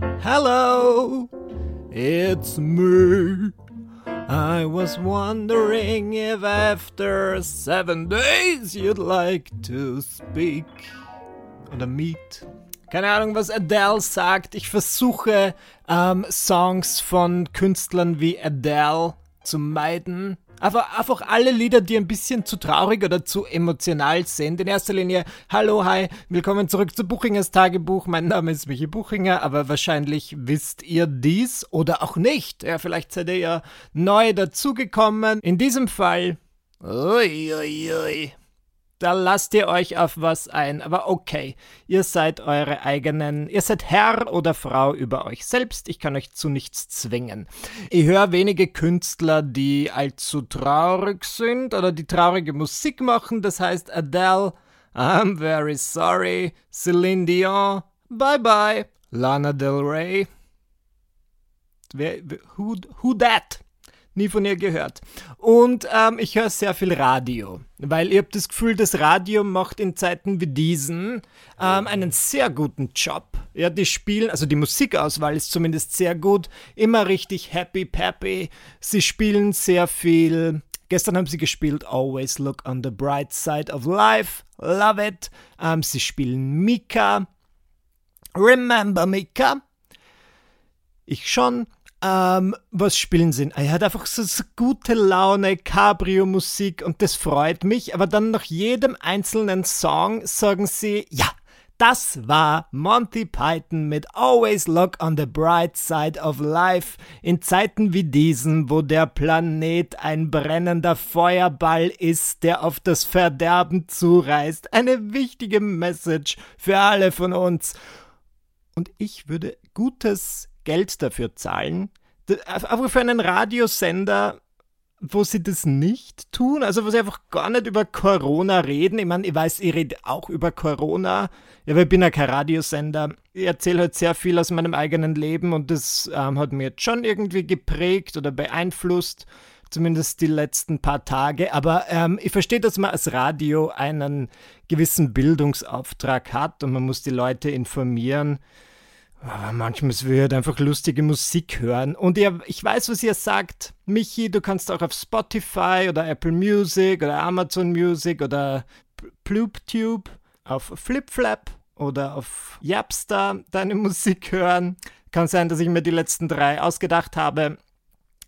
Hello, it's me. I was wondering if after seven days you'd like to speak oder meet. Keine Ahnung, was Adele sagt. Ich versuche ähm, Songs von Künstlern wie Adele zu meiden. Einfach, einfach alle Lieder, die ein bisschen zu traurig oder zu emotional sind. In erster Linie, hallo, hi, willkommen zurück zu Buchingers Tagebuch. Mein Name ist Michi Buchinger, aber wahrscheinlich wisst ihr dies oder auch nicht. Ja, vielleicht seid ihr ja neu dazugekommen. In diesem Fall, ui, ui, ui, da lasst ihr euch auf was ein. Aber okay, ihr seid eure eigenen, ihr seid Herr oder Frau über euch selbst. Ich kann euch zu nichts zwingen. Ich höre wenige Künstler, die allzu traurig sind oder die traurige Musik machen. Das heißt Adele, I'm very sorry. Celine Dion, bye bye. Lana Del Rey. Who, who that? Nie von ihr gehört. Und ähm, ich höre sehr viel Radio, weil ich habe das Gefühl, das Radio macht in Zeiten wie diesen ähm, einen sehr guten Job. Ja, die spielen, also die Musikauswahl ist zumindest sehr gut, immer richtig happy, peppy. Sie spielen sehr viel. Gestern haben sie gespielt Always Look on the Bright Side of Life, love it. Ähm, sie spielen Mika, Remember Mika. Ich schon. Ähm, was spielen sie? Er hat einfach so, so gute Laune, Cabrio-Musik und das freut mich. Aber dann nach jedem einzelnen Song sagen sie, ja, das war Monty Python mit Always Look on the Bright Side of Life in Zeiten wie diesen, wo der Planet ein brennender Feuerball ist, der auf das Verderben zureißt. Eine wichtige Message für alle von uns. Und ich würde gutes Geld dafür zahlen. Aber für einen Radiosender, wo sie das nicht tun, also wo sie einfach gar nicht über Corona reden. Ich meine, ich weiß, ich rede auch über Corona, ja, aber ich bin ja kein Radiosender. Ich erzähle halt sehr viel aus meinem eigenen Leben und das ähm, hat mir jetzt schon irgendwie geprägt oder beeinflusst, zumindest die letzten paar Tage. Aber ähm, ich verstehe, dass man als Radio einen gewissen Bildungsauftrag hat und man muss die Leute informieren. Aber manchmal will ich einfach lustige Musik hören. Und ihr, ich weiß, was ihr sagt. Michi, du kannst auch auf Spotify oder Apple Music oder Amazon Music oder PloopTube auf FlipFlap oder auf Yapster deine Musik hören. Kann sein, dass ich mir die letzten drei ausgedacht habe.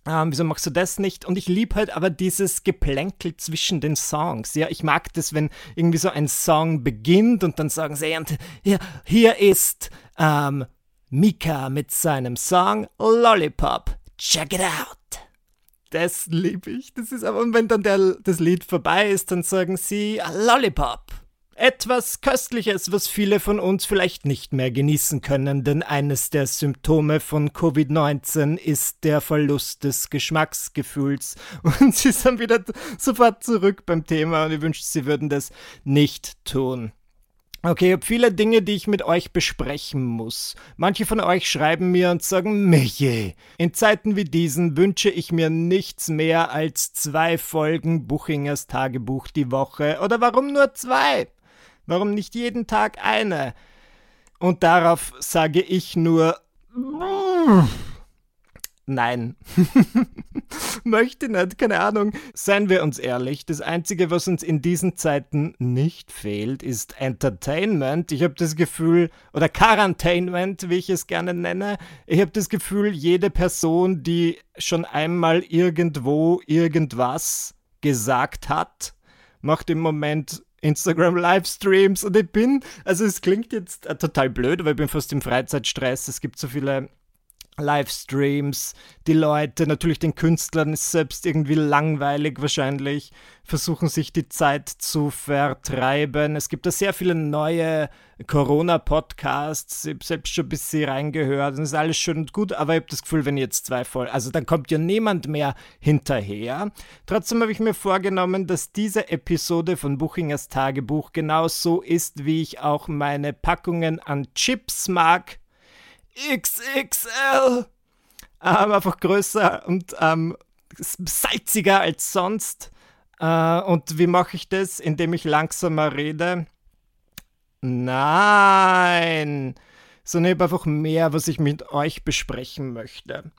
Ähm, wieso machst du das nicht? Und ich liebe halt aber dieses Geplänkel zwischen den Songs. Ja, ich mag das, wenn irgendwie so ein Song beginnt und dann sagen sie, und hier, hier ist ähm, Mika mit seinem Song Lollipop. Check it out. Das liebe ich. Das ist aber, und wenn dann der, das Lied vorbei ist, dann sagen sie Lollipop. Etwas Köstliches, was viele von uns vielleicht nicht mehr genießen können, denn eines der Symptome von Covid-19 ist der Verlust des Geschmacksgefühls. Und sie sind wieder sofort zurück beim Thema und ich wünschte, sie würden das nicht tun. Okay, ich habe viele Dinge, die ich mit euch besprechen muss. Manche von euch schreiben mir und sagen, Michi, in Zeiten wie diesen wünsche ich mir nichts mehr als zwei Folgen Buchingers Tagebuch die Woche. Oder warum nur zwei? Warum nicht jeden Tag eine? Und darauf sage ich nur, Nein. Möchte nicht, keine Ahnung. Seien wir uns ehrlich, das Einzige, was uns in diesen Zeiten nicht fehlt, ist Entertainment. Ich habe das Gefühl, oder Quarantainment, wie ich es gerne nenne. Ich habe das Gefühl, jede Person, die schon einmal irgendwo irgendwas gesagt hat, macht im Moment Instagram Livestreams und ich bin, also es klingt jetzt äh, total blöd, aber ich bin fast im Freizeitstress. Es gibt so viele Livestreams, die Leute, natürlich den Künstlern ist selbst irgendwie langweilig wahrscheinlich, versuchen sich die Zeit zu vertreiben. Es gibt da sehr viele neue Corona-Podcasts, ich habe selbst schon ein bisschen reingehört, das ist alles schön und gut, aber ich habe das Gefühl, wenn jetzt zwei voll, also dann kommt ja niemand mehr hinterher. Trotzdem habe ich mir vorgenommen, dass diese Episode von Buchingers Tagebuch genauso ist, wie ich auch meine Packungen an Chips mag XXL. Ähm, einfach größer und ähm, salziger als sonst. Äh, und wie mache ich das? Indem ich langsamer rede? Nein. sondern ich einfach mehr, was ich mit euch besprechen möchte.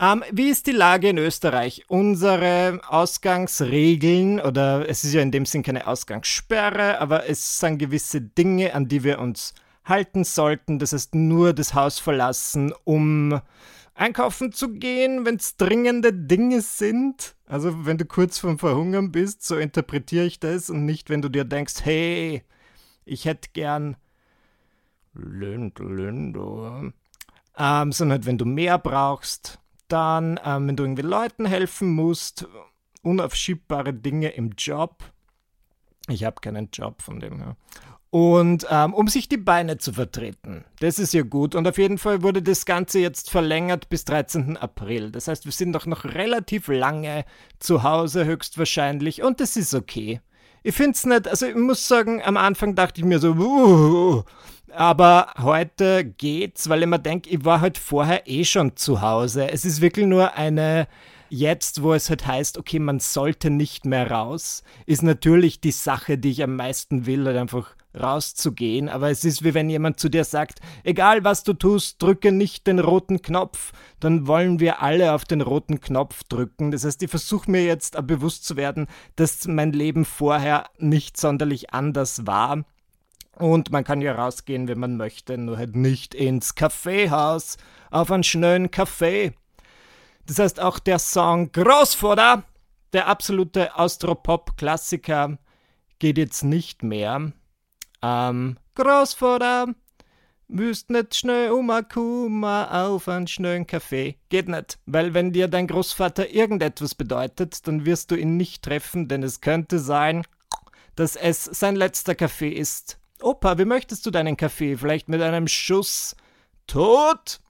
Ähm, wie ist die Lage in Österreich? Unsere Ausgangsregeln, oder es ist ja in dem Sinn keine Ausgangssperre, aber es sind gewisse Dinge, an die wir uns halten sollten. Das heißt, nur das Haus verlassen, um einkaufen zu gehen, wenn es dringende Dinge sind. Also wenn du kurz vorm Verhungern bist, so interpretiere ich das und nicht, wenn du dir denkst, hey, ich hätte gern Lind, Lindo. Ähm, sondern halt, wenn du mehr brauchst, dann, ähm, wenn du irgendwie Leuten helfen musst, unaufschiebbare Dinge im Job. Ich habe keinen Job von dem her. Und ähm, um sich die Beine zu vertreten. Das ist ja gut. Und auf jeden Fall wurde das Ganze jetzt verlängert bis 13. April. Das heißt, wir sind doch noch relativ lange zu Hause höchstwahrscheinlich. Und das ist okay. Ich finde es nicht, also ich muss sagen, am Anfang dachte ich mir so, uh, aber heute geht's, weil ich mir denke, ich war halt vorher eh schon zu Hause. Es ist wirklich nur eine jetzt, wo es halt heißt, okay, man sollte nicht mehr raus, ist natürlich die Sache, die ich am meisten will, halt einfach rauszugehen. Aber es ist wie wenn jemand zu dir sagt, egal was du tust, drücke nicht den roten Knopf. Dann wollen wir alle auf den roten Knopf drücken. Das heißt, ich versuche mir jetzt bewusst zu werden, dass mein Leben vorher nicht sonderlich anders war. Und man kann ja rausgehen, wenn man möchte, nur halt nicht ins Kaffeehaus, auf einen schnellen Kaffee. Das heißt, auch der Song Großvater, der absolute Austropop-Klassiker, geht jetzt nicht mehr. Ähm, Großvater, müsst nicht schnell Kuma auf einen schnellen Kaffee. Geht nicht, weil wenn dir dein Großvater irgendetwas bedeutet, dann wirst du ihn nicht treffen, denn es könnte sein, dass es sein letzter Kaffee ist. Opa, wie möchtest du deinen Kaffee? Vielleicht mit einem Schuss Tod?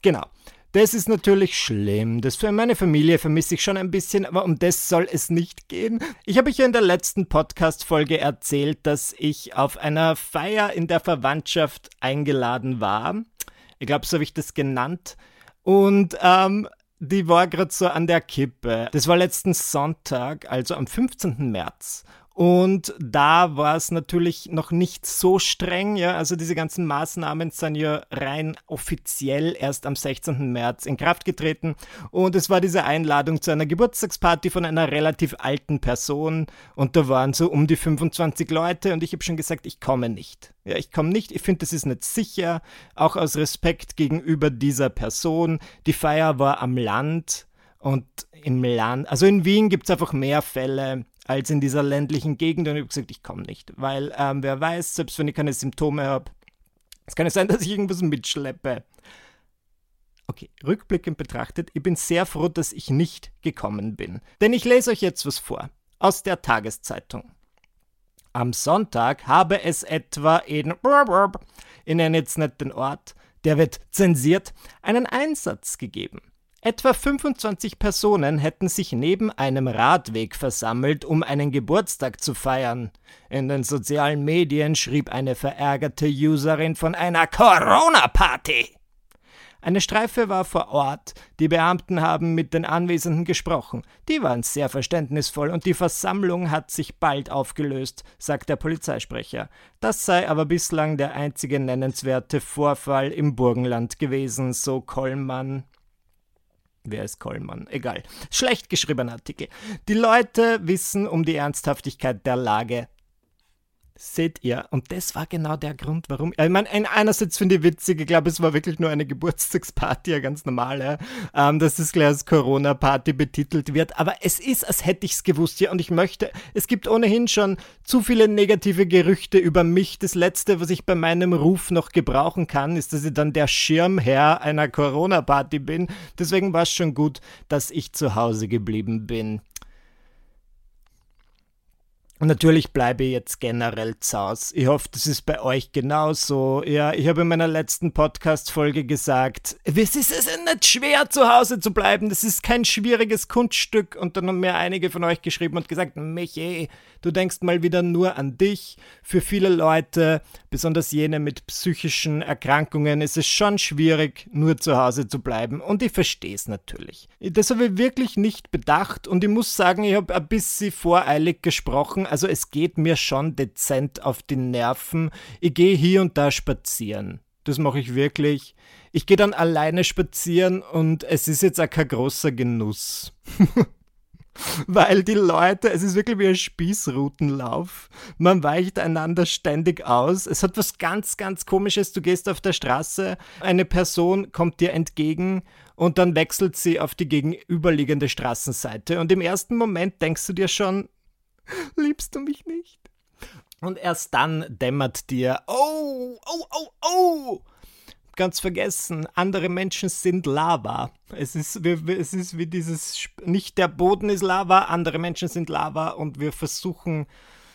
Genau. Das ist natürlich schlimm. Das für meine Familie vermisse ich schon ein bisschen, aber um das soll es nicht gehen. Ich habe euch ja in der letzten Podcast-Folge erzählt, dass ich auf einer Feier in der Verwandtschaft eingeladen war. Ich glaube, so habe ich das genannt. Und ähm, die war gerade so an der Kippe. Das war letzten Sonntag, also am 15. März. Und da war es natürlich noch nicht so streng, ja. Also diese ganzen Maßnahmen sind ja rein offiziell erst am 16. März in Kraft getreten. Und es war diese Einladung zu einer Geburtstagsparty von einer relativ alten Person. Und da waren so um die 25 Leute und ich habe schon gesagt, ich komme nicht. Ja, ich komme nicht. Ich finde, das ist nicht sicher. Auch aus Respekt gegenüber dieser Person. Die Feier war am Land. Und im Land, also in Wien gibt es einfach mehr Fälle als in dieser ländlichen Gegend. Und ich habe gesagt, ich komme nicht, weil ähm, wer weiß, selbst wenn ich keine Symptome habe, es kann ja sein, dass ich irgendwas mitschleppe. Okay, rückblickend betrachtet, ich bin sehr froh, dass ich nicht gekommen bin. Denn ich lese euch jetzt was vor aus der Tageszeitung. Am Sonntag habe es etwa in, in nenne jetzt nicht den Ort, der wird zensiert, einen Einsatz gegeben. Etwa 25 Personen hätten sich neben einem Radweg versammelt, um einen Geburtstag zu feiern. In den sozialen Medien schrieb eine verärgerte Userin von einer Corona-Party. Eine Streife war vor Ort, die Beamten haben mit den Anwesenden gesprochen. Die waren sehr verständnisvoll und die Versammlung hat sich bald aufgelöst, sagt der Polizeisprecher. Das sei aber bislang der einzige nennenswerte Vorfall im Burgenland gewesen, so Kollmann. Wer ist Kollmann? Egal. Schlecht geschriebener Artikel. Die Leute wissen um die Ernsthaftigkeit der Lage. Seht ihr, und das war genau der Grund, warum. Ich meine, einerseits finde ich witzig, ich glaube, es war wirklich nur eine Geburtstagsparty, eine ganz normale, ähm, dass das gleich als Corona-Party betitelt wird. Aber es ist, als hätte ich es gewusst, ja. Und ich möchte, es gibt ohnehin schon zu viele negative Gerüchte über mich. Das Letzte, was ich bei meinem Ruf noch gebrauchen kann, ist, dass ich dann der Schirmherr einer Corona-Party bin. Deswegen war es schon gut, dass ich zu Hause geblieben bin. Und natürlich bleibe ich jetzt generell zaus. Ich hoffe, das ist bei euch genauso. Ja, ich habe in meiner letzten Podcast-Folge gesagt, es ist es nicht schwer, zu Hause zu bleiben. Das ist kein schwieriges Kunststück. Und dann haben mir einige von euch geschrieben und gesagt, Michi, du denkst mal wieder nur an dich. Für viele Leute, besonders jene mit psychischen Erkrankungen, ist es schon schwierig, nur zu Hause zu bleiben. Und ich verstehe es natürlich. Das habe ich wirklich nicht bedacht. Und ich muss sagen, ich habe ein bisschen voreilig gesprochen also es geht mir schon dezent auf die Nerven. Ich gehe hier und da spazieren. Das mache ich wirklich. Ich gehe dann alleine spazieren und es ist jetzt auch kein großer Genuss. Weil die Leute, es ist wirklich wie ein Spießrutenlauf. Man weicht einander ständig aus. Es hat was ganz, ganz komisches. Du gehst auf der Straße, eine Person kommt dir entgegen und dann wechselt sie auf die gegenüberliegende Straßenseite. Und im ersten Moment denkst du dir schon, liebst du mich nicht? Und erst dann dämmert dir, oh, oh, oh, oh, ganz vergessen, andere Menschen sind Lava. Es ist, es ist wie dieses, nicht der Boden ist Lava, andere Menschen sind Lava und wir versuchen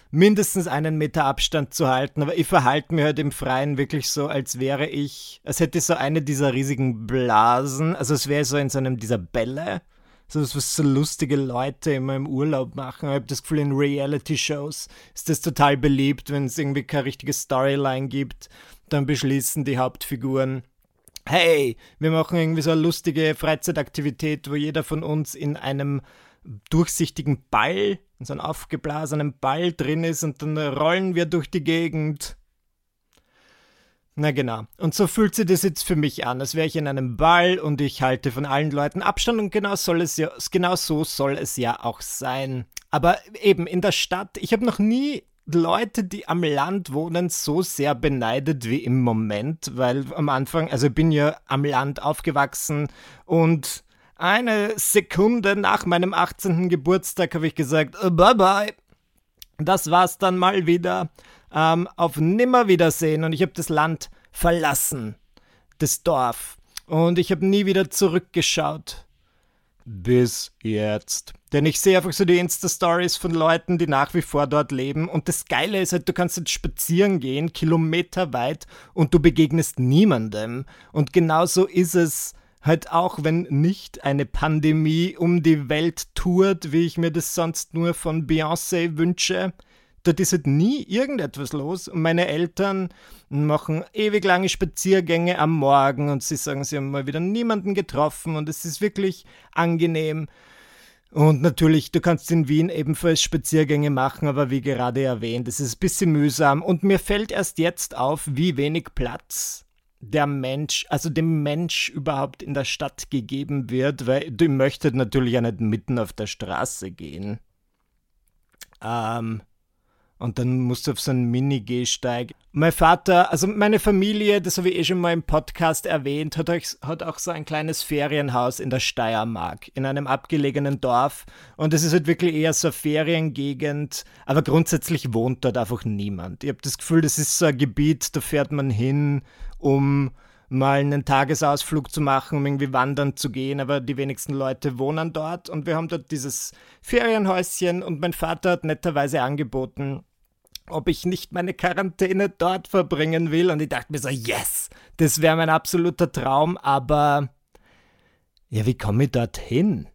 mindestens einen Meter Abstand zu halten. Aber ich verhalte mich halt im Freien wirklich so, als wäre ich, als hätte ich so eine dieser riesigen Blasen, also es wäre so in so einem dieser Bälle. So was, was so lustige Leute immer im Urlaub machen. Ich habe das Gefühl, in Reality-Shows ist das total beliebt, wenn es irgendwie keine richtige Storyline gibt dann beschließen die Hauptfiguren, hey, wir machen irgendwie so eine lustige Freizeitaktivität, wo jeder von uns in einem durchsichtigen Ball, in so einem aufgeblasenen Ball drin ist und dann rollen wir durch die Gegend. Na genau. Und so fühlt sich das jetzt für mich an, als wäre ich in einem Ball und ich halte von allen Leuten Abstand und genau soll es ja, genau so soll es ja auch sein. Aber eben in der Stadt, ich habe noch nie Leute, die am Land wohnen, so sehr beneidet wie im Moment, weil am Anfang, also ich bin ja am Land aufgewachsen und eine Sekunde nach meinem 18. Geburtstag habe ich gesagt, bye bye. Das war's dann mal wieder. Ähm, auf Nimmerwiedersehen und ich habe das Land verlassen, das Dorf. Und ich habe nie wieder zurückgeschaut bis jetzt. Denn ich sehe einfach so die Insta-Stories von Leuten, die nach wie vor dort leben. Und das Geile ist halt, du kannst jetzt spazieren gehen, kilometerweit, und du begegnest niemandem. Und genauso ist es halt auch, wenn nicht eine Pandemie um die Welt tourt, wie ich mir das sonst nur von Beyoncé wünsche dort ist halt nie irgendetwas los. Und meine Eltern machen ewig lange Spaziergänge am Morgen und sie sagen, sie haben mal wieder niemanden getroffen und es ist wirklich angenehm. Und natürlich, du kannst in Wien ebenfalls Spaziergänge machen, aber wie gerade erwähnt, es ist ein bisschen mühsam. Und mir fällt erst jetzt auf, wie wenig Platz der Mensch, also dem Mensch überhaupt in der Stadt gegeben wird, weil du möchtest natürlich ja nicht mitten auf der Straße gehen. Ähm, und dann musst du auf so einen Mini-Gehsteig. Mein Vater, also meine Familie, das habe ich eh schon mal im Podcast erwähnt, hat, hat auch so ein kleines Ferienhaus in der Steiermark, in einem abgelegenen Dorf. Und es ist halt wirklich eher so eine Feriengegend, aber grundsätzlich wohnt dort einfach niemand. Ich habe das Gefühl, das ist so ein Gebiet, da fährt man hin, um mal einen Tagesausflug zu machen, um irgendwie wandern zu gehen, aber die wenigsten Leute wohnen dort und wir haben dort dieses Ferienhäuschen und mein Vater hat netterweise angeboten, ob ich nicht meine Quarantäne dort verbringen will. Und ich dachte mir so, yes, das wäre mein absoluter Traum, aber ja, wie komme ich dorthin?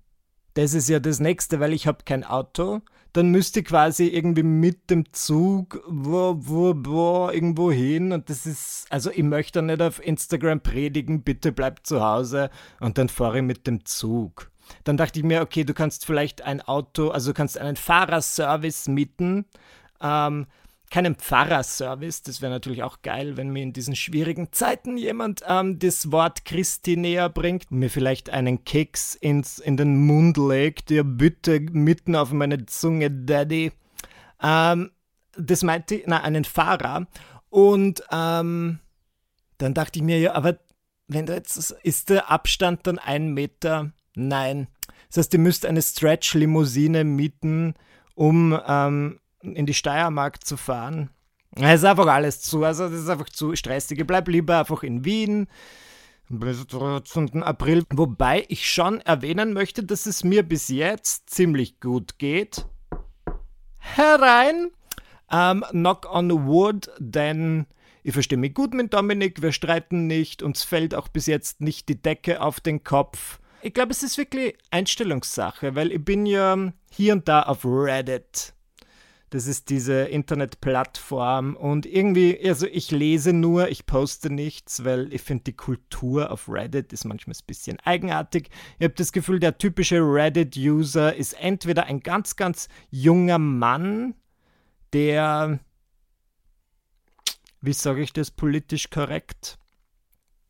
Das ist ja das Nächste, weil ich habe kein Auto. Dann müsste ich quasi irgendwie mit dem Zug wo, wo, wo, irgendwo hin. Und das ist, also ich möchte nicht auf Instagram predigen, bitte bleib zu Hause. Und dann fahre ich mit dem Zug. Dann dachte ich mir, okay, du kannst vielleicht ein Auto, also du kannst einen Fahrerservice mieten. Ähm, keinen Pfarrerservice. Das wäre natürlich auch geil, wenn mir in diesen schwierigen Zeiten jemand ähm, das Wort Christi näher bringt, mir vielleicht einen Keks ins, in den Mund legt, ja bitte mitten auf meine Zunge, Daddy. Ähm, das meinte ich, na, einen Fahrer. Und ähm, dann dachte ich mir, ja, aber wenn du jetzt, ist der Abstand dann ein Meter? Nein. Das heißt, ihr müsst eine Stretch-Limousine mieten, um ähm, in die Steiermark zu fahren. Es ist einfach alles zu, also das ist einfach zu stressig. Ich bleib lieber einfach in Wien bis zum April. Wobei ich schon erwähnen möchte, dass es mir bis jetzt ziemlich gut geht. Herein! Ähm, knock on wood, denn ich verstehe mich gut mit Dominik, wir streiten nicht, uns fällt auch bis jetzt nicht die Decke auf den Kopf. Ich glaube, es ist wirklich Einstellungssache, weil ich bin ja hier und da auf Reddit das ist diese Internetplattform und irgendwie, also ich lese nur, ich poste nichts, weil ich finde, die Kultur auf Reddit ist manchmal ein bisschen eigenartig. Ich habe das Gefühl, der typische Reddit-User ist entweder ein ganz, ganz junger Mann der, wie sage ich das politisch korrekt?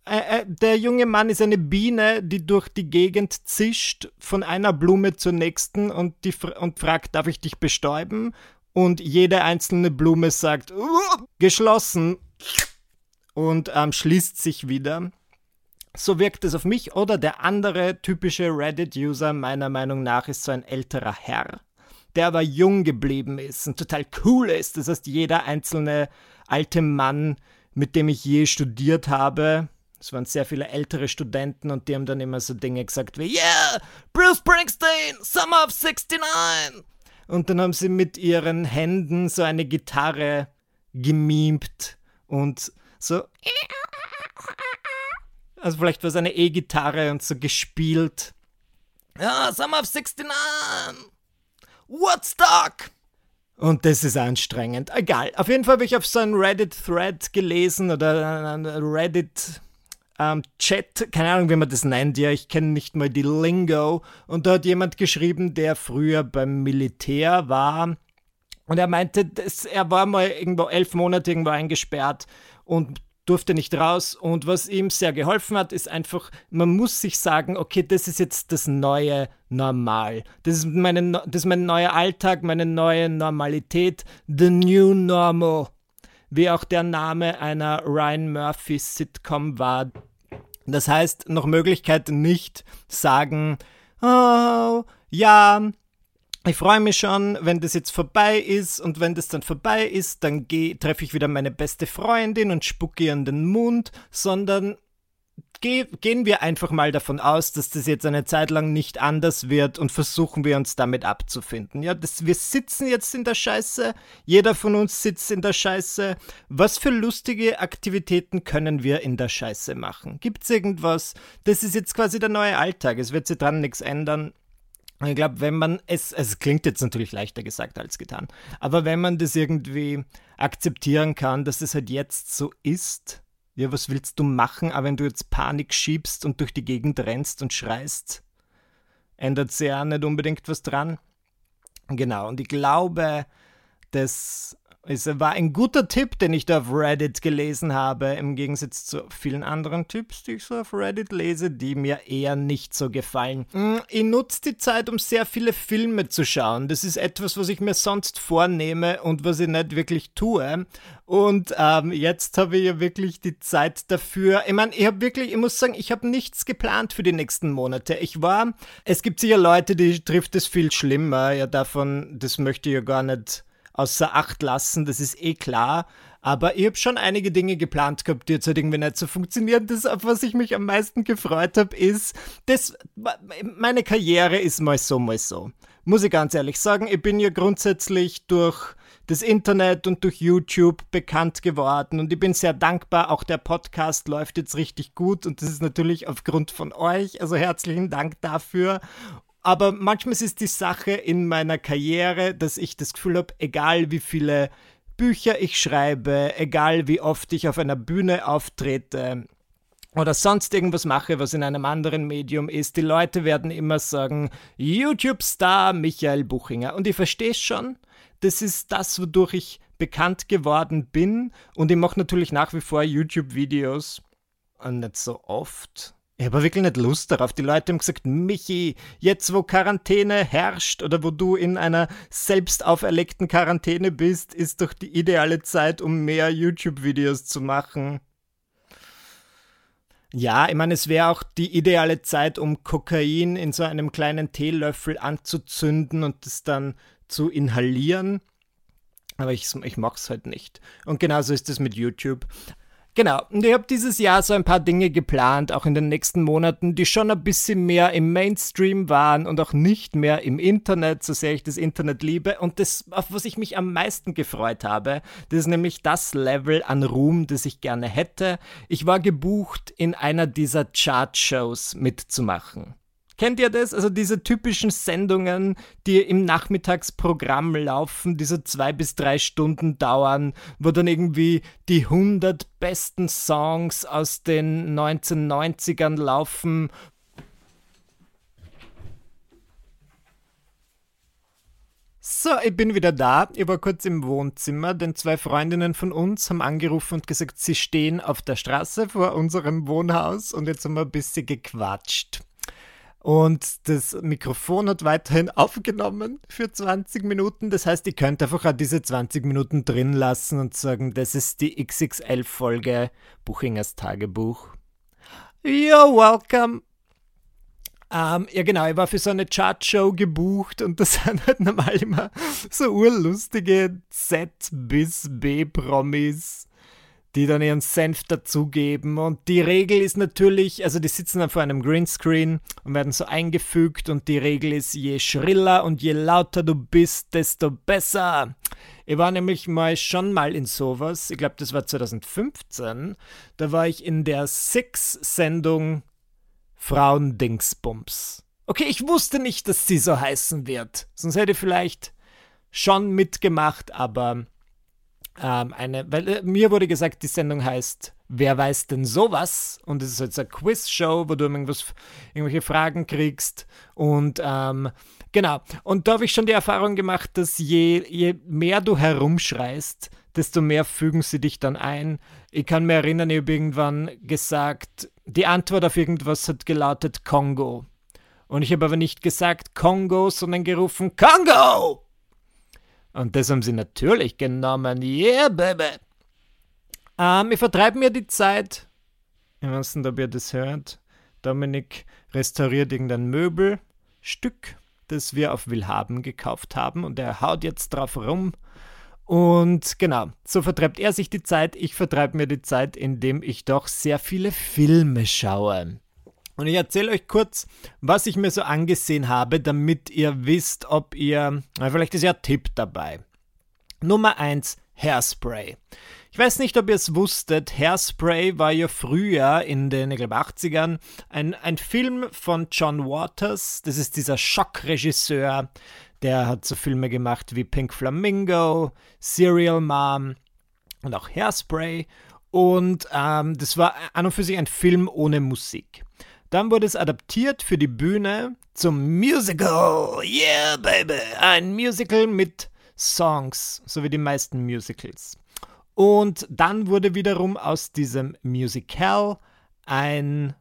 Äh, äh, der junge Mann ist eine Biene, die durch die Gegend zischt, von einer Blume zur nächsten und, die, und fragt, darf ich dich bestäuben? Und jede einzelne Blume sagt, geschlossen und ähm, schließt sich wieder. So wirkt es auf mich. Oder der andere typische Reddit-User meiner Meinung nach ist so ein älterer Herr, der aber jung geblieben ist und total cool ist. Das heißt, jeder einzelne alte Mann, mit dem ich je studiert habe, es waren sehr viele ältere Studenten und die haben dann immer so Dinge gesagt wie Yeah, Bruce Springsteen, Summer of 69. Und dann haben sie mit ihren Händen so eine Gitarre gemimt und so also vielleicht war es eine E-Gitarre und so gespielt. Ja, Summer of 69! Woodstock! Und das ist anstrengend. Egal. Auf jeden Fall habe ich auf so einen Reddit-Thread gelesen oder einen Reddit- ähm, Chat, keine Ahnung, wie man das nennt, ja, ich kenne nicht mal die Lingo. Und da hat jemand geschrieben, der früher beim Militär war. Und er meinte, dass er war mal irgendwo elf Monate irgendwo eingesperrt und durfte nicht raus. Und was ihm sehr geholfen hat, ist einfach, man muss sich sagen, okay, das ist jetzt das neue Normal. Das ist, meine, das ist mein neuer Alltag, meine neue Normalität. The new normal. Wie auch der Name einer Ryan Murphy Sitcom war. Das heißt, noch Möglichkeit nicht sagen, oh, ja, ich freue mich schon, wenn das jetzt vorbei ist und wenn das dann vorbei ist, dann treffe ich wieder meine beste Freundin und spucke ihr in den Mund, sondern geh, gehen wir einfach mal davon aus, dass das jetzt eine Zeit lang nicht anders wird und versuchen wir uns damit abzufinden. Ja, das, wir sitzen jetzt in der Scheiße, jeder von uns sitzt in der Scheiße. Was für lustige Aktivitäten können wir in der Scheiße machen? Gibt es irgendwas? Das ist jetzt quasi der neue Alltag, es wird sich dran nichts ändern ich glaube, wenn man es, es klingt jetzt natürlich leichter gesagt als getan, aber wenn man das irgendwie akzeptieren kann, dass es halt jetzt so ist, ja, was willst du machen, aber wenn du jetzt Panik schiebst und durch die Gegend rennst und schreist, ändert sich ja nicht unbedingt was dran. Genau, und ich glaube, das es war ein guter Tipp, den ich da auf Reddit gelesen habe, im Gegensatz zu vielen anderen Tipps, die ich so auf Reddit lese, die mir eher nicht so gefallen. Hm, ich nutze die Zeit, um sehr viele Filme zu schauen. Das ist etwas, was ich mir sonst vornehme und was ich nicht wirklich tue. Und ähm, jetzt habe ich ja wirklich die Zeit dafür. Ich meine, ich habe wirklich, ich muss sagen, ich habe nichts geplant für die nächsten Monate. Ich war, es gibt sicher Leute, die trifft es viel schlimmer. Ja, davon, das möchte ich ja gar nicht außer Acht lassen, das ist eh klar. Aber ich habe schon einige Dinge geplant gehabt, die jetzt halt irgendwie nicht so funktionieren. Das, auf was ich mich am meisten gefreut habe, ist, dass meine Karriere ist mal so, mal so. Muss ich ganz ehrlich sagen, ich bin ja grundsätzlich durch das Internet und durch YouTube bekannt geworden und ich bin sehr dankbar. Auch der Podcast läuft jetzt richtig gut und das ist natürlich aufgrund von euch. Also herzlichen Dank dafür. Aber manchmal ist die Sache in meiner Karriere, dass ich das Gefühl habe, egal wie viele Bücher ich schreibe, egal wie oft ich auf einer Bühne auftrete oder sonst irgendwas mache, was in einem anderen Medium ist, die Leute werden immer sagen, YouTube-Star Michael Buchinger. Und ich verstehe es schon, das ist das, wodurch ich bekannt geworden bin. Und ich mache natürlich nach wie vor YouTube-Videos. Und nicht so oft. Ich habe wirklich nicht Lust darauf. Die Leute haben gesagt, Michi, jetzt wo Quarantäne herrscht oder wo du in einer selbst auferlegten Quarantäne bist, ist doch die ideale Zeit, um mehr YouTube-Videos zu machen. Ja, ich meine, es wäre auch die ideale Zeit, um Kokain in so einem kleinen Teelöffel anzuzünden und das dann zu inhalieren. Aber ich, ich mache es halt nicht. Und genauso ist es mit YouTube. Genau, und ich habe dieses Jahr so ein paar Dinge geplant, auch in den nächsten Monaten, die schon ein bisschen mehr im Mainstream waren und auch nicht mehr im Internet, so sehr ich das Internet liebe. Und das, auf was ich mich am meisten gefreut habe, das ist nämlich das Level an Ruhm, das ich gerne hätte. Ich war gebucht, in einer dieser Chart-Shows mitzumachen. Kennt ihr das? Also diese typischen Sendungen, die im Nachmittagsprogramm laufen, die so zwei bis drei Stunden dauern, wo dann irgendwie die 100 besten Songs aus den 1990ern laufen, So, ich bin wieder da. Ich war kurz im Wohnzimmer, denn zwei Freundinnen von uns haben angerufen und gesagt, sie stehen auf der Straße vor unserem Wohnhaus und jetzt haben wir ein bisschen gequatscht. Und das Mikrofon hat weiterhin aufgenommen für 20 Minuten. Das heißt, ihr könnt einfach auch diese 20 Minuten drin lassen und sagen, das ist die XXL-Folge Buchingers Tagebuch. You're welcome. Ähm, ja, genau, ich war für so eine Chartshow gebucht und das sind halt normal immer so urlustige Z- bis B-Promis, die dann ihren Senf dazugeben. Und die Regel ist natürlich, also die sitzen dann vor einem Greenscreen und werden so eingefügt und die Regel ist, je schriller und je lauter du bist, desto besser. Ich war nämlich mal schon mal in sowas, ich glaube, das war 2015, da war ich in der Six-Sendung Frauendingsbums. Okay, ich wusste nicht, dass sie so heißen wird. Sonst hätte ich vielleicht schon mitgemacht, aber ähm, eine, weil äh, mir wurde gesagt, die Sendung heißt Wer weiß denn sowas? Und es ist jetzt eine Quiz-Show, wo du irgendwelche Fragen kriegst. Und ähm, genau. Und da habe ich schon die Erfahrung gemacht, dass je, je mehr du herumschreist, desto mehr fügen sie dich dann ein. Ich kann mir erinnern, ich habe irgendwann gesagt, die Antwort auf irgendwas hat gelautet Kongo. Und ich habe aber nicht gesagt Kongo, sondern gerufen Kongo! Und das haben sie natürlich genommen. Yeah, baby! Ähm, ich vertreibe mir die Zeit. Ich weiß nicht, ob ihr das hört. Dominik restauriert irgendein Möbelstück, das wir auf Willhaben gekauft haben. Und er haut jetzt drauf rum. Und genau, so vertreibt er sich die Zeit. Ich vertreibe mir die Zeit, indem ich doch sehr viele Filme schaue. Und ich erzähle euch kurz, was ich mir so angesehen habe, damit ihr wisst, ob ihr. Vielleicht ist ja ein Tipp dabei. Nummer 1, Hairspray. Ich weiß nicht, ob ihr es wusstet, Hairspray war ja früher in den, ich glaube, 80ern ein, ein Film von John Waters. Das ist dieser Schockregisseur, der hat so Filme gemacht wie Pink Flamingo, Serial Mom und auch Hairspray. Und ähm, das war an und für sich ein Film ohne Musik. Dann wurde es adaptiert für die Bühne zum Musical. Yeah, baby! Ein Musical mit Songs, so wie die meisten Musicals. Und dann wurde wiederum aus diesem Musical ein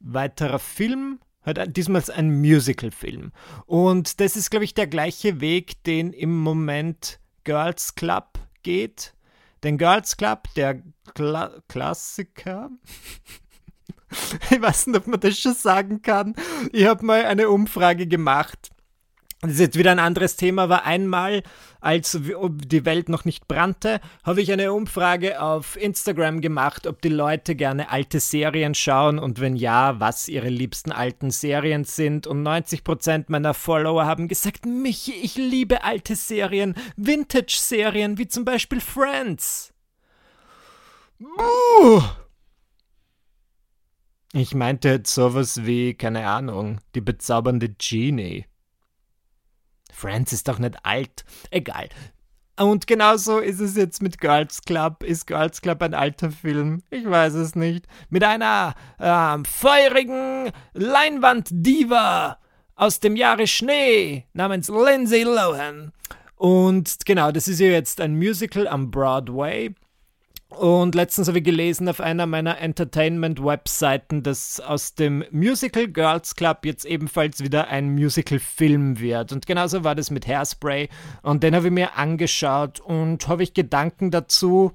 weiterer Film diesmal ein Musical-Film. Und das ist, glaube ich, der gleiche Weg, den im Moment Girls Club geht. Denn Girls Club, der Kla Klassiker, ich weiß nicht, ob man das schon sagen kann. Ich habe mal eine Umfrage gemacht das ist jetzt wieder ein anderes Thema, aber einmal, als die Welt noch nicht brannte, habe ich eine Umfrage auf Instagram gemacht, ob die Leute gerne alte Serien schauen und wenn ja, was ihre liebsten alten Serien sind. Und 90% meiner Follower haben gesagt, Michi, ich liebe alte Serien, Vintage-Serien, wie zum Beispiel Friends. Uh. Ich meinte jetzt sowas wie, keine Ahnung, die bezaubernde Genie. Friends ist doch nicht alt. Egal. Und genauso ist es jetzt mit Girls Club. Ist Girls Club ein alter Film? Ich weiß es nicht. Mit einer ähm, feurigen Leinwand-Diva aus dem Jahre Schnee namens Lindsay Lohan. Und genau, das ist ja jetzt ein Musical am Broadway. Und letztens habe ich gelesen auf einer meiner Entertainment-Webseiten, dass aus dem Musical Girls Club jetzt ebenfalls wieder ein Musical-Film wird. Und genauso war das mit Hairspray. Und den habe ich mir angeschaut und habe ich Gedanken dazu.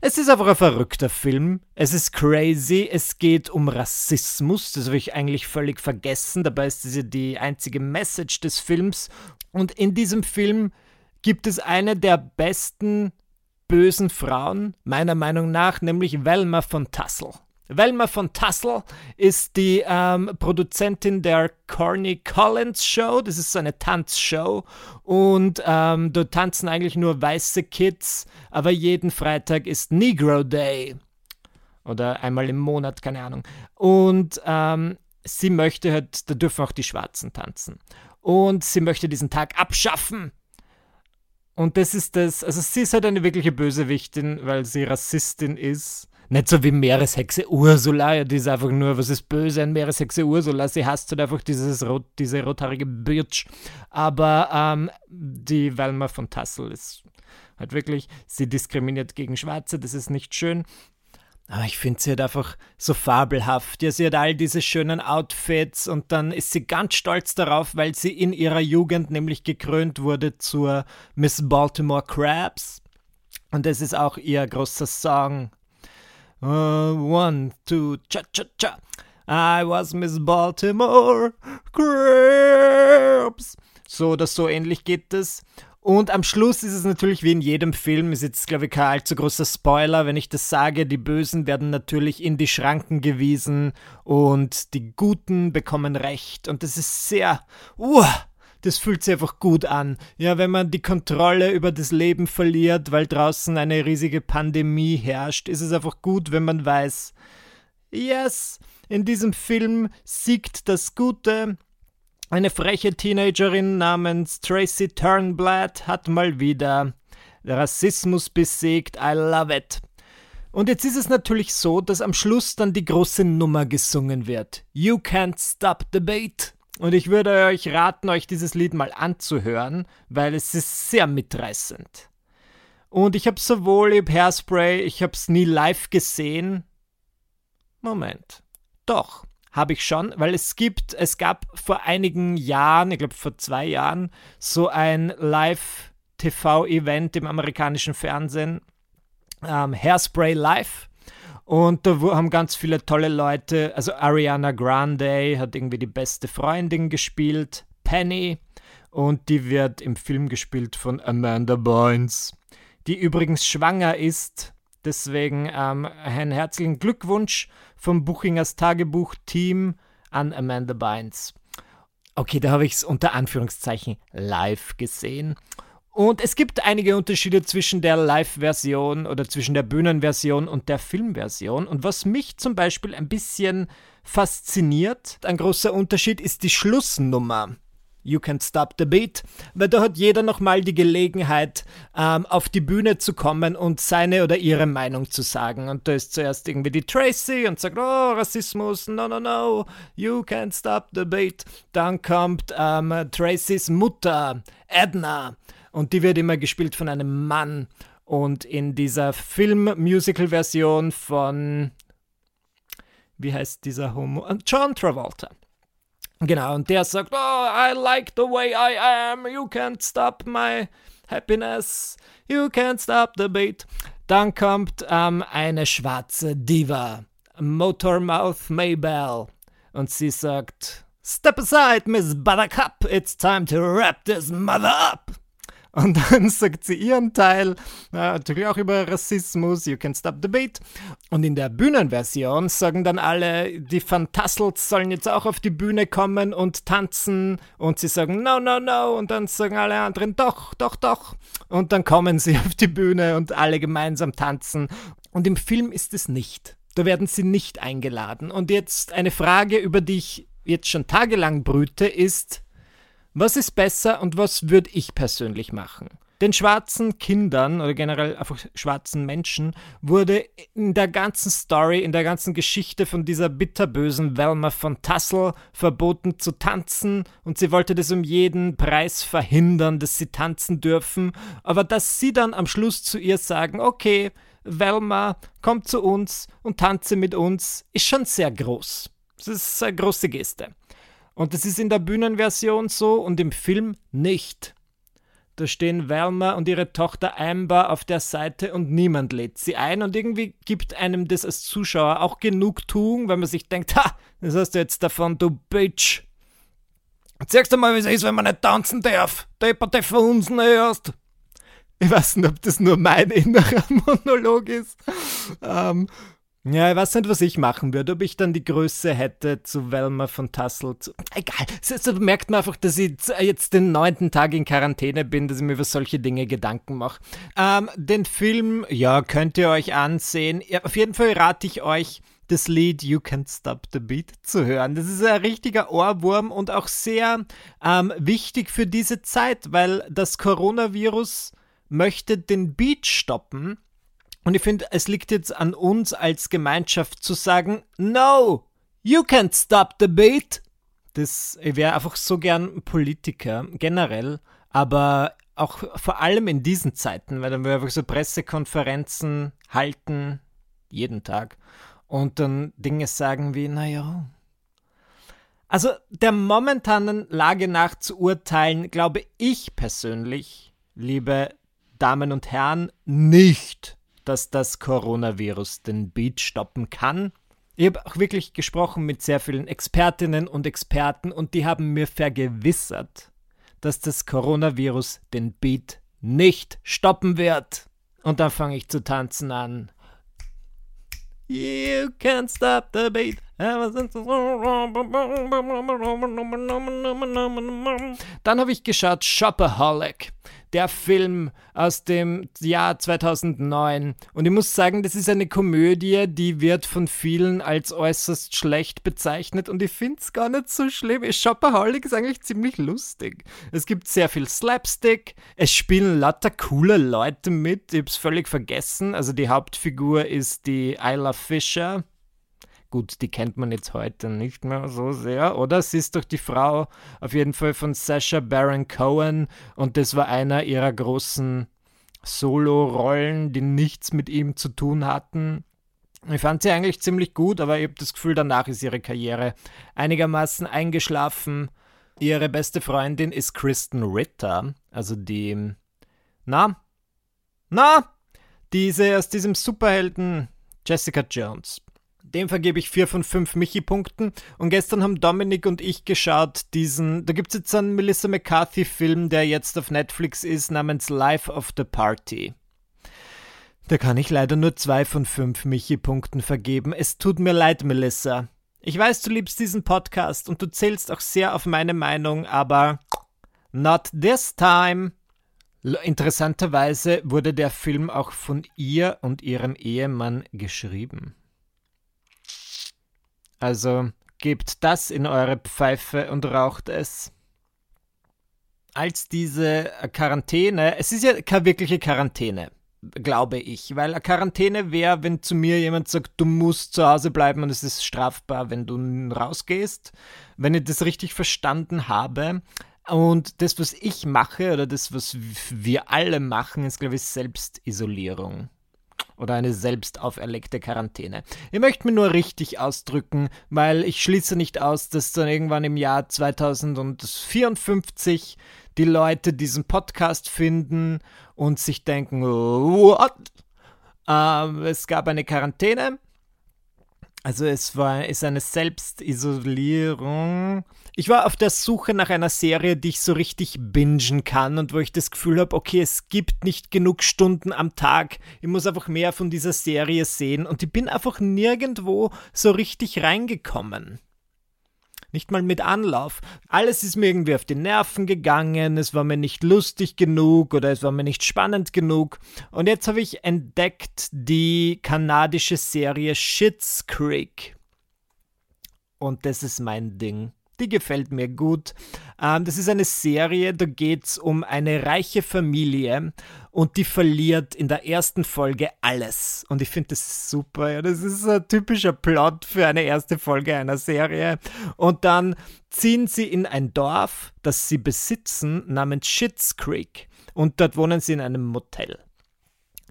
Es ist einfach ein verrückter Film. Es ist crazy. Es geht um Rassismus. Das habe ich eigentlich völlig vergessen. Dabei ist ja die einzige Message des Films. Und in diesem Film gibt es eine der besten bösen Frauen, meiner Meinung nach, nämlich Velma von Tassel. Velma von Tassel ist die ähm, Produzentin der Corny Collins Show. Das ist so eine Tanzshow. Und ähm, dort tanzen eigentlich nur weiße Kids, aber jeden Freitag ist Negro Day. Oder einmal im Monat, keine Ahnung. Und ähm, sie möchte halt, da dürfen auch die Schwarzen tanzen. Und sie möchte diesen Tag abschaffen. Und das ist das, also sie ist halt eine wirkliche Bösewichtin, weil sie Rassistin ist. Nicht so wie Meereshexe Ursula, die ist einfach nur, was ist böse an Meereshexe Ursula? Sie hasst halt einfach dieses rot, diese rothaarige Bitch. Aber ähm, die Velma von Tassel ist halt wirklich, sie diskriminiert gegen Schwarze, das ist nicht schön. Aber ich finde sie halt einfach so fabelhaft. Ja, sie hat all diese schönen Outfits und dann ist sie ganz stolz darauf, weil sie in ihrer Jugend nämlich gekrönt wurde zur Miss Baltimore Crabs. Und das ist auch ihr großer Song. Uh, one, two, cha cha cha. I was Miss Baltimore Crabs. So oder so ähnlich geht es. Und am Schluss ist es natürlich wie in jedem Film, ist jetzt, glaube ich, kein allzu großer Spoiler, wenn ich das sage, die Bösen werden natürlich in die Schranken gewiesen und die Guten bekommen Recht. Und das ist sehr, uh, das fühlt sich einfach gut an. Ja, wenn man die Kontrolle über das Leben verliert, weil draußen eine riesige Pandemie herrscht, ist es einfach gut, wenn man weiß, yes, in diesem Film siegt das Gute eine freche Teenagerin namens Tracy Turnblad hat mal wieder Rassismus besiegt. I love it. Und jetzt ist es natürlich so, dass am Schluss dann die große Nummer gesungen wird. You can't stop the beat. Und ich würde euch raten, euch dieses Lied mal anzuhören, weil es ist sehr mitreißend. Und ich habe sowohl im Hairspray, ich habe es nie live gesehen. Moment. Doch habe ich schon, weil es gibt, es gab vor einigen Jahren, ich glaube vor zwei Jahren, so ein Live-TV-Event im amerikanischen Fernsehen, ähm, Hairspray Live. Und da haben ganz viele tolle Leute, also Ariana Grande hat irgendwie die beste Freundin gespielt, Penny, und die wird im Film gespielt von Amanda Bynes, die übrigens schwanger ist Deswegen ähm, einen herzlichen Glückwunsch vom Buchingers Tagebuch-Team an Amanda Bynes. Okay, da habe ich es unter Anführungszeichen live gesehen. Und es gibt einige Unterschiede zwischen der Live-Version oder zwischen der Bühnenversion und der Filmversion. Und was mich zum Beispiel ein bisschen fasziniert, ein großer Unterschied ist die Schlussnummer. You Can't Stop the Beat, weil da hat jeder nochmal die Gelegenheit, ähm, auf die Bühne zu kommen und seine oder ihre Meinung zu sagen. Und da ist zuerst irgendwie die Tracy und sagt, oh, Rassismus, no, no, no, you can't stop the beat. Dann kommt ähm, Tracys Mutter, Edna, und die wird immer gespielt von einem Mann. Und in dieser Film-Musical-Version von, wie heißt dieser Homo? John Travolta. Genau, und der sagt, oh, I like the way I am, you can't stop my happiness, you can't stop the beat. Dann kommt ähm, eine schwarze Diva, Motormouth Maybell, und sie sagt, Step aside, Miss Buttercup, it's time to wrap this mother up. Und dann sagt sie ihren Teil, natürlich auch über Rassismus, You Can Stop the Beat. Und in der Bühnenversion sagen dann alle, die Fantassels sollen jetzt auch auf die Bühne kommen und tanzen. Und sie sagen, no, no, no. Und dann sagen alle anderen, doch, doch, doch. Und dann kommen sie auf die Bühne und alle gemeinsam tanzen. Und im Film ist es nicht. Da werden sie nicht eingeladen. Und jetzt eine Frage, über die ich jetzt schon tagelang brüte, ist, was ist besser und was würde ich persönlich machen? Den schwarzen Kindern oder generell einfach schwarzen Menschen wurde in der ganzen Story, in der ganzen Geschichte von dieser bitterbösen Velma von Tassel verboten zu tanzen und sie wollte das um jeden Preis verhindern, dass sie tanzen dürfen. Aber dass sie dann am Schluss zu ihr sagen, okay, Velma, komm zu uns und tanze mit uns, ist schon sehr groß. Das ist eine große Geste. Und das ist in der Bühnenversion so und im Film nicht. Da stehen Velma und ihre Tochter Amber auf der Seite und niemand lädt sie ein und irgendwie gibt einem das als Zuschauer auch Genugtuung, weil man sich denkt, ha, das hast du jetzt davon, du Bitch. Zeigst du mal, wie es ist, wenn man nicht tanzen darf. Depperte uns erst. Ich weiß nicht, ob das nur mein innerer Monolog ist. Ähm, ja, ich weiß nicht, was ich machen würde, ob ich dann die Größe hätte zu Velma von Tassel. Zu, egal, so, merkt man einfach, dass ich jetzt den neunten Tag in Quarantäne bin, dass ich mir über solche Dinge Gedanken mache. Ähm, den Film, ja, könnt ihr euch ansehen. Ja, auf jeden Fall rate ich euch, das Lied You Can't Stop the Beat zu hören. Das ist ein richtiger Ohrwurm und auch sehr ähm, wichtig für diese Zeit, weil das Coronavirus möchte den Beat stoppen Und ich finde, es liegt jetzt an uns als Gemeinschaft zu sagen, no, you can't stop the beat. Das, ich wäre einfach so gern Politiker, generell, aber auch vor allem in diesen Zeiten, weil dann wir einfach so Pressekonferenzen halten, jeden Tag, und dann Dinge sagen wie, naja. Also der momentanen Lage nach zu urteilen, glaube ich persönlich, liebe Damen und Herren, nicht, dass das Coronavirus den Beat stoppen kann. Ich habe auch wirklich gesprochen mit sehr vielen Expertinnen und Experten und die haben mir vergewissert, dass das Coronavirus den Beat nicht stoppen wird. Und dann fange ich zu tanzen an. You can't stop the beat. Dann habe ich geschaut Shopaholic der Film aus dem Jahr 2009. Und ich muss sagen, das ist eine Komödie, die wird von vielen als äußerst schlecht bezeichnet und ich finde es gar nicht so schlimm. Shopaholic ist eigentlich ziemlich lustig. Es gibt sehr viel Slapstick, es spielen lauter coole Leute mit, ich habe es völlig vergessen. Also die Hauptfigur ist die Isla Fisher Gut, die kennt man jetzt heute nicht mehr so sehr, oder? Sie ist doch die Frau auf jeden Fall von Sasha Baron Cohen und das war einer ihrer großen Solo-Rollen, die nichts mit ihm zu tun hatten. Ich fand sie eigentlich ziemlich gut, aber ich habe das Gefühl, danach ist ihre Karriere einigermaßen eingeschlafen. Ihre beste Freundin ist Kristen Ritter, also die. Na? Na? Diese aus diesem Superhelden Jessica Jones. Dem vergebe ich 4 von 5 Michi-Punkten. Und gestern haben Dominik und ich geschaut, diesen. Da gibt es jetzt einen Melissa McCarthy-Film, der jetzt auf Netflix ist, namens Life of the Party. Da kann ich leider nur 2 von 5 Michi-Punkten vergeben. Es tut mir leid, Melissa. Ich weiß, du liebst diesen Podcast und du zählst auch sehr auf meine Meinung, aber not this time. Interessanterweise wurde der Film auch von ihr und ihrem Ehemann geschrieben. Also gebt das in eure Pfeife und raucht es. Als diese Quarantäne, es ist ja keine wirkliche Quarantäne, glaube ich, weil eine Quarantäne wäre, wenn zu mir jemand sagt, du musst zu Hause bleiben und es ist strafbar, wenn du rausgehst. Wenn ich das richtig verstanden habe, und das, was ich mache oder das, was wir alle machen, ist, glaube ich, Selbstisolierung oder eine selbst auferlegte Quarantäne. Ich möchte mir nur richtig ausdrücken, weil ich schließe nicht aus, dass dann irgendwann im Jahr 2054 die Leute diesen Podcast finden und sich denken, what? Ähm, es gab eine Quarantäne also es war ist eine Selbstisolierung. Ich war auf der Suche nach einer Serie, die ich so richtig bingen kann und wo ich das Gefühl habe, okay, es gibt nicht genug Stunden am Tag. Ich muss einfach mehr von dieser Serie sehen und ich bin einfach nirgendwo so richtig reingekommen. Nicht mal mit Anlauf. Alles ist mir irgendwie auf die Nerven gegangen, es war mir nicht lustig genug oder es war mir nicht spannend genug. Und jetzt habe ich entdeckt die kanadische Serie Shits Creek. Und das ist mein Ding. Die gefällt mir gut. Ähm, das ist eine Serie, da geht es um eine reiche Familie und die verliert in der ersten Folge alles. Und ich finde das super. Ja. Das ist ein typischer Plot für eine erste Folge einer Serie. Und dann ziehen sie in ein Dorf, das sie besitzen, namens Shits Creek. Und dort wohnen sie in einem Motel.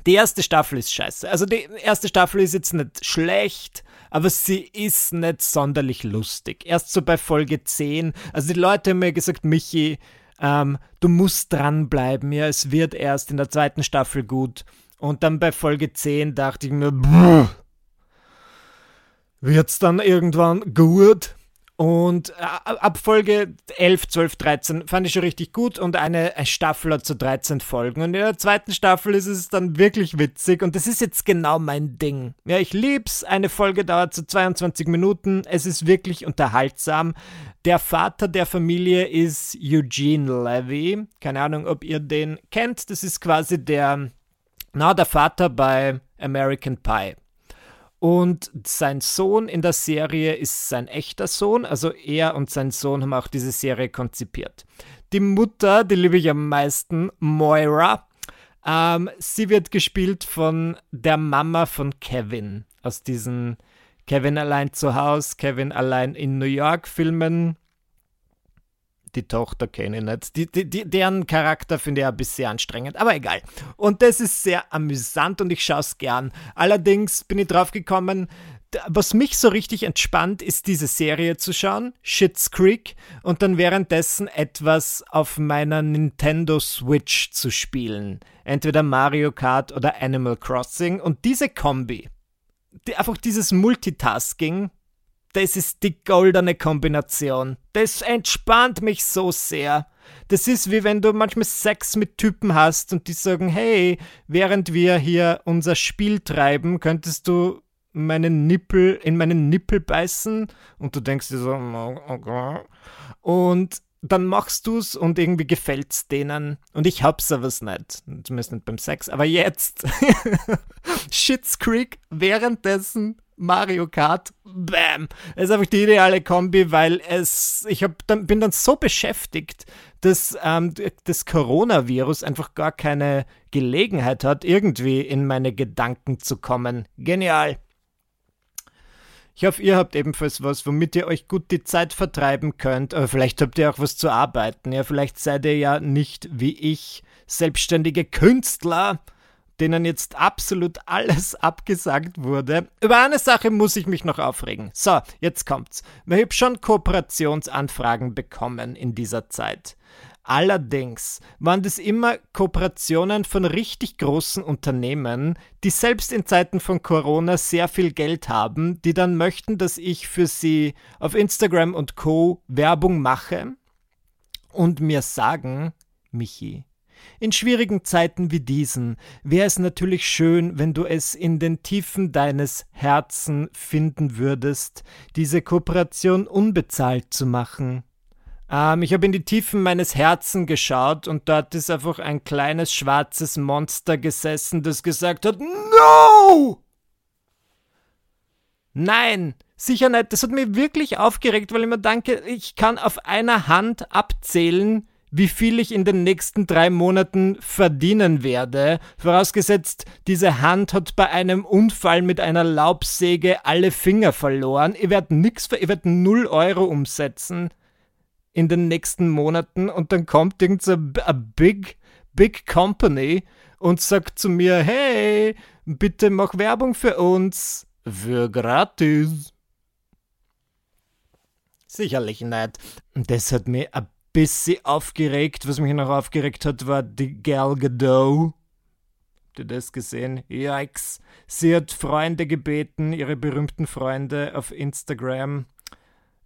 Die erste Staffel ist scheiße. Also die erste Staffel ist jetzt nicht schlecht, aber sie ist nicht sonderlich lustig. Erst so bei Folge 10. Also die Leute haben mir gesagt, Michi, ähm, du musst dranbleiben. Ja, es wird erst in der zweiten Staffel gut. Und dann bei Folge 10 dachte ich mir, wird's dann irgendwann gut? Und äh, ab Folge 11, 12, 13 fand ich schon richtig gut und eine Staffel hat so 13 Folgen. Und in der zweiten Staffel ist es dann wirklich witzig und das ist jetzt genau mein Ding. Ja, ich lieb's. Eine Folge dauert so 22 Minuten. Es ist wirklich unterhaltsam. Der Vater der Familie ist Eugene Levy. Keine Ahnung, ob ihr den kennt. Das ist quasi der, na, der Vater bei American Pie. Und sein Sohn in der Serie ist sein echter Sohn, also er und sein Sohn haben auch diese Serie konzipiert. Die Mutter, die liebe ich am meisten, Moira, Ähm, sie wird gespielt von der Mama von Kevin aus diesen Kevin allein zu Hause, Kevin allein in New York Filmen. Die Tochter kenne ich nicht. Die, die, die, deren Charakter finde ich ein bisschen anstrengend, aber egal. Und das ist sehr amüsant und ich schaue es gern. Allerdings bin ich drauf gekommen, was mich so richtig entspannt, ist diese Serie zu schauen, Shits Creek, und dann währenddessen etwas auf meiner Nintendo Switch zu spielen. Entweder Mario Kart oder Animal Crossing. Und diese Kombi, die, einfach dieses Multitasking, das ist die goldene Kombination. Das entspannt mich so sehr. Das ist wie wenn du manchmal Sex mit Typen hast und die sagen, hey, während wir hier unser Spiel treiben, könntest du meinen Nippel, in meinen Nippel beißen und du denkst dir so, okay. und dann machst du es und irgendwie gefällt es denen. Und ich hab's aber nicht. Zumindest nicht beim Sex. Aber jetzt. Shits Creek währenddessen Mario Kart. Bam! Ist einfach die ideale Kombi, weil es. Ich hab dann, bin dann so beschäftigt, dass ähm, das Coronavirus einfach gar keine Gelegenheit hat, irgendwie in meine Gedanken zu kommen. Genial! Ich hoffe, ihr habt ebenfalls was, womit ihr euch gut die Zeit vertreiben könnt. Aber vielleicht habt ihr auch was zu arbeiten. Ja, vielleicht seid ihr ja nicht wie ich selbstständige Künstler, denen jetzt absolut alles abgesagt wurde. Über eine Sache muss ich mich noch aufregen. So, jetzt kommt's. Wir haben schon Kooperationsanfragen bekommen in dieser Zeit. Allerdings waren das immer Kooperationen von richtig großen Unternehmen, die selbst in Zeiten von Corona sehr viel Geld haben, die dann möchten, dass ich für sie auf Instagram und Co Werbung mache und mir sagen, Michi, in schwierigen Zeiten wie diesen wäre es natürlich schön, wenn du es in den Tiefen deines Herzen finden würdest, diese Kooperation unbezahlt zu machen. Ähm, ich habe in die Tiefen meines Herzens geschaut und dort ist einfach ein kleines schwarzes Monster gesessen, das gesagt hat, No! Nein, sicher nicht. Das hat mich wirklich aufgeregt, weil ich mir denke, ich kann auf einer Hand abzählen, wie viel ich in den nächsten drei Monaten verdienen werde, vorausgesetzt, diese Hand hat bei einem Unfall mit einer Laubsäge alle Finger verloren. Ich werde nix, ich werde null Euro umsetzen in den nächsten Monaten und dann kommt irgend so big, big company und sagt zu mir, hey, bitte mach Werbung für uns. Für gratis. Sicherlich nicht. Das hat mich ein bisschen aufgeregt. Was mich noch aufgeregt hat, war die Gal Gadot. Habt ihr das gesehen? Yikes. Sie hat Freunde gebeten, ihre berühmten Freunde auf Instagram,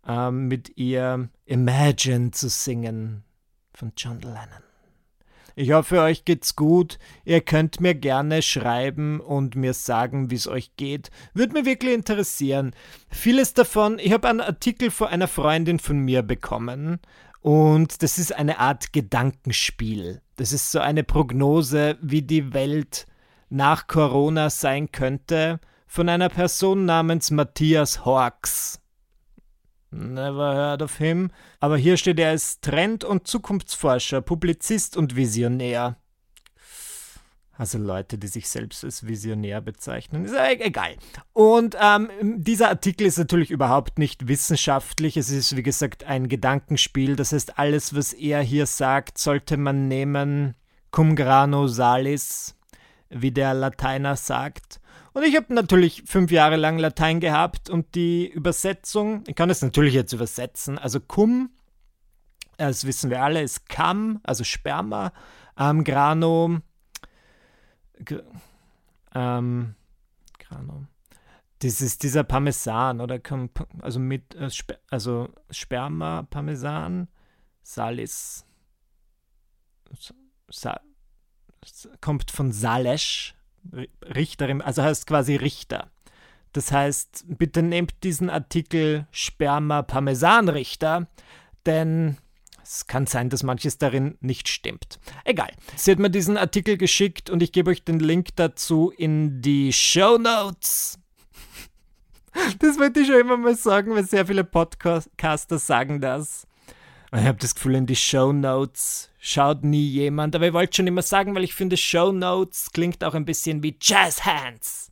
ähm, mit ihr Imagine zu singen von John Lennon. Ich hoffe, euch geht's gut. Ihr könnt mir gerne schreiben und mir sagen, wie es euch geht. Würde mir wirklich interessieren. Vieles davon, ich habe einen Artikel von einer Freundin von mir bekommen und das ist eine Art Gedankenspiel. Das ist so eine Prognose, wie die Welt nach Corona sein könnte, von einer Person namens Matthias Horks. Never heard of him. Aber hier steht er als Trend- und Zukunftsforscher, Publizist und Visionär. Also Leute, die sich selbst als Visionär bezeichnen. Ist e-, egal. Und ähm, dieser Artikel ist natürlich überhaupt nicht wissenschaftlich. Es ist, wie gesagt, ein Gedankenspiel. Das heißt, alles, was er hier sagt, sollte man nehmen cum grano salis, wie der Lateiner sagt. Und ich habe natürlich fünf Jahre lang Latein gehabt und die Übersetzung, ich kann es natürlich jetzt übersetzen, also cum, das wissen wir alle, ist cam, also Sperma, ähm, grano, ähm, grano, das ist dieser Parmesan oder also mit äh, also Sperma Parmesan Salis Sa, kommt von Salesch Richterin, also heißt quasi Richter. Das heißt, bitte nehmt diesen Artikel Sperma Parmesan Richter, denn es kann sein, dass manches darin nicht stimmt. Egal. Sie hat mir diesen Artikel geschickt und ich gebe euch den Link dazu in die Show Notes. Das wollte ich schon immer mal sagen, weil sehr viele Podcaster sagen das. Ich habe das Gefühl, in die Show Notes schaut nie jemand, aber ich wollte schon immer sagen, weil ich finde, Show Notes klingt auch ein bisschen wie Jazz Hands.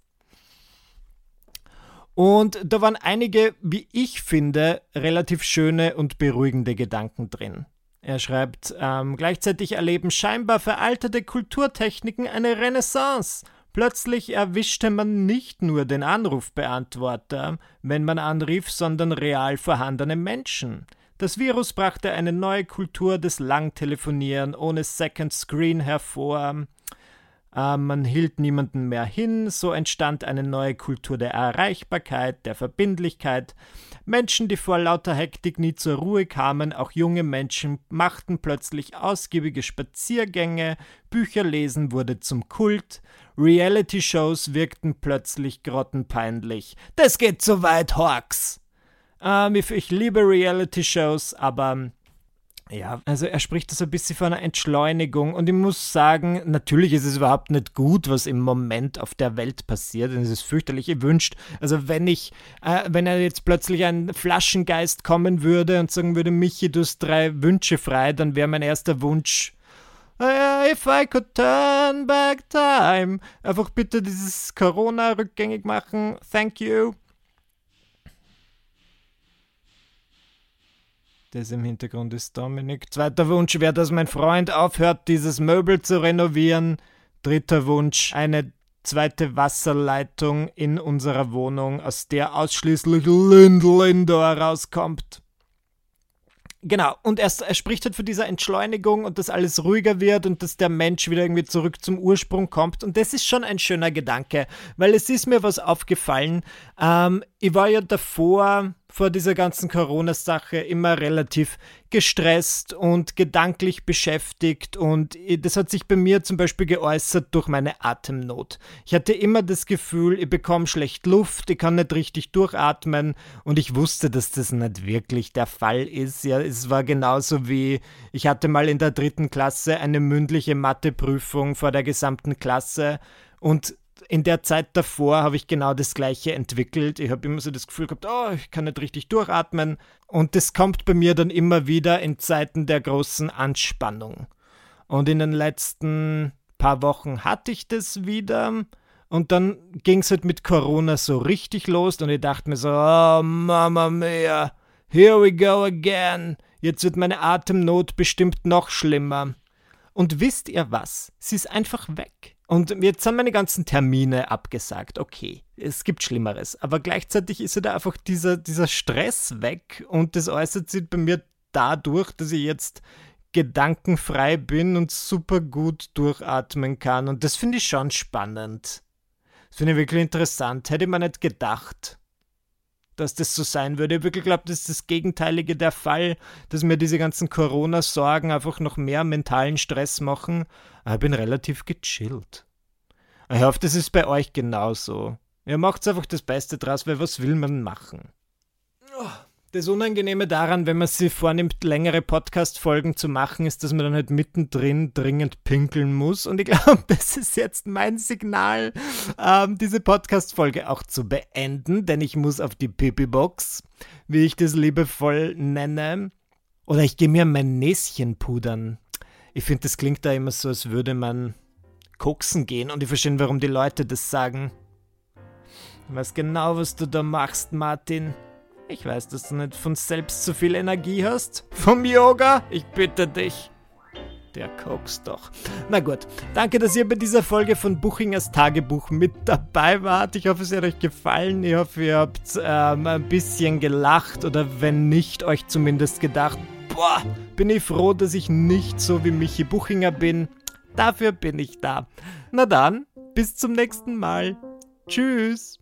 Und da waren einige, wie ich finde, relativ schöne und beruhigende Gedanken drin. Er schreibt, ähm, gleichzeitig erleben scheinbar veraltete Kulturtechniken eine Renaissance. Plötzlich erwischte man nicht nur den Anrufbeantworter, wenn man anrief, sondern real vorhandene Menschen. Das Virus brachte eine neue Kultur des Langtelefonieren ohne Second Screen hervor. Äh, man hielt niemanden mehr hin, so entstand eine neue Kultur der Erreichbarkeit, der Verbindlichkeit. Menschen, die vor lauter Hektik nie zur Ruhe kamen, auch junge Menschen, machten plötzlich ausgiebige Spaziergänge, Bücher lesen wurde zum Kult, Reality-Shows wirkten plötzlich grottenpeinlich. Das geht zu weit, Hawks! Ähm, ich liebe Reality-Shows, aber ja, also er spricht da so ein bisschen von einer Entschleunigung und ich muss sagen, natürlich ist es überhaupt nicht gut, was im Moment auf der Welt passiert und es ist fürchterlich gewünscht. Also wenn ich, äh, wenn er jetzt plötzlich ein Flaschengeist kommen würde und sagen würde, Michi, du hast drei Wünsche frei, dann wäre mein erster Wunsch, uh, if I could turn back time. Einfach bitte dieses Corona rückgängig machen, thank you. Das im Hintergrund ist Dominik. Zweiter Wunsch wäre, dass mein Freund aufhört, dieses Möbel zu renovieren. Dritter Wunsch, eine zweite Wasserleitung in unserer Wohnung, aus der ausschließlich Lindor rauskommt. Genau, und er, er spricht halt von dieser Entschleunigung und dass alles ruhiger wird und dass der Mensch wieder irgendwie zurück zum Ursprung kommt. Und das ist schon ein schöner Gedanke, weil es ist mir was aufgefallen. Ähm, ich war ja davor vor dieser ganzen Corona-Sache immer relativ gestresst und gedanklich beschäftigt und das hat sich bei mir zum Beispiel geäußert durch meine Atemnot. Ich hatte immer das Gefühl, ich bekomme schlecht Luft, ich kann nicht richtig durchatmen und ich wusste, dass das nicht wirklich der Fall ist. Ja, es war genauso wie ich hatte mal in der dritten Klasse eine mündliche Matheprüfung vor der gesamten Klasse und in der Zeit davor habe ich genau das Gleiche entwickelt. Ich habe immer so das Gefühl gehabt, oh, ich kann nicht richtig durchatmen. Und das kommt bei mir dann immer wieder in Zeiten der großen Anspannung. Und in den letzten paar Wochen hatte ich das wieder. Und dann ging es halt mit Corona so richtig los. Und ich dachte mir so, oh, Mama mia, here we go again. Jetzt wird meine Atemnot bestimmt noch schlimmer. Und wisst ihr was? Sie ist einfach weg. Und jetzt sind meine ganzen Termine abgesagt. Okay, es gibt Schlimmeres. Aber gleichzeitig ist ja da einfach dieser, dieser Stress weg und das äußert sich bei mir dadurch, dass ich jetzt gedankenfrei bin und super gut durchatmen kann. Und das finde ich schon spannend. Das finde ich wirklich interessant. Hätte man nicht gedacht dass das so sein würde. Ich wirklich glaube, das ist das Gegenteilige der Fall, dass mir diese ganzen Corona-Sorgen einfach noch mehr mentalen Stress machen. Aber ich bin relativ gechillt. Ich hoffe, das ist bei euch genauso. Ihr macht einfach das Beste draus, weil was will man machen? Oh. Das Unangenehme daran, wenn man sich vornimmt, längere Podcast-Folgen zu machen, ist, dass man dann halt mittendrin dringend pinkeln muss. Und ich glaube, das ist jetzt mein Signal, ähm, diese Podcast-Folge auch zu beenden, denn ich muss auf die Pipi-Box, wie ich das liebevoll nenne. Oder ich gehe mir mein Näschen pudern. Ich finde, das klingt da immer so, als würde man koksen gehen. Und ich verstehe, warum die Leute das sagen. Ich weiß genau, was du da machst, Martin. Ich weiß, dass du nicht von selbst so viel Energie hast. Vom Yoga? Ich bitte dich. Der Koks doch. Na gut, danke, dass ihr bei dieser Folge von Buchingers Tagebuch mit dabei wart. Ich hoffe, es hat euch gefallen. Ich hoffe, ihr habt ähm, ein bisschen gelacht oder wenn nicht, euch zumindest gedacht, boah, bin ich froh, dass ich nicht so wie Michi Buchinger bin. Dafür bin ich da. Na dann, bis zum nächsten Mal. Tschüss.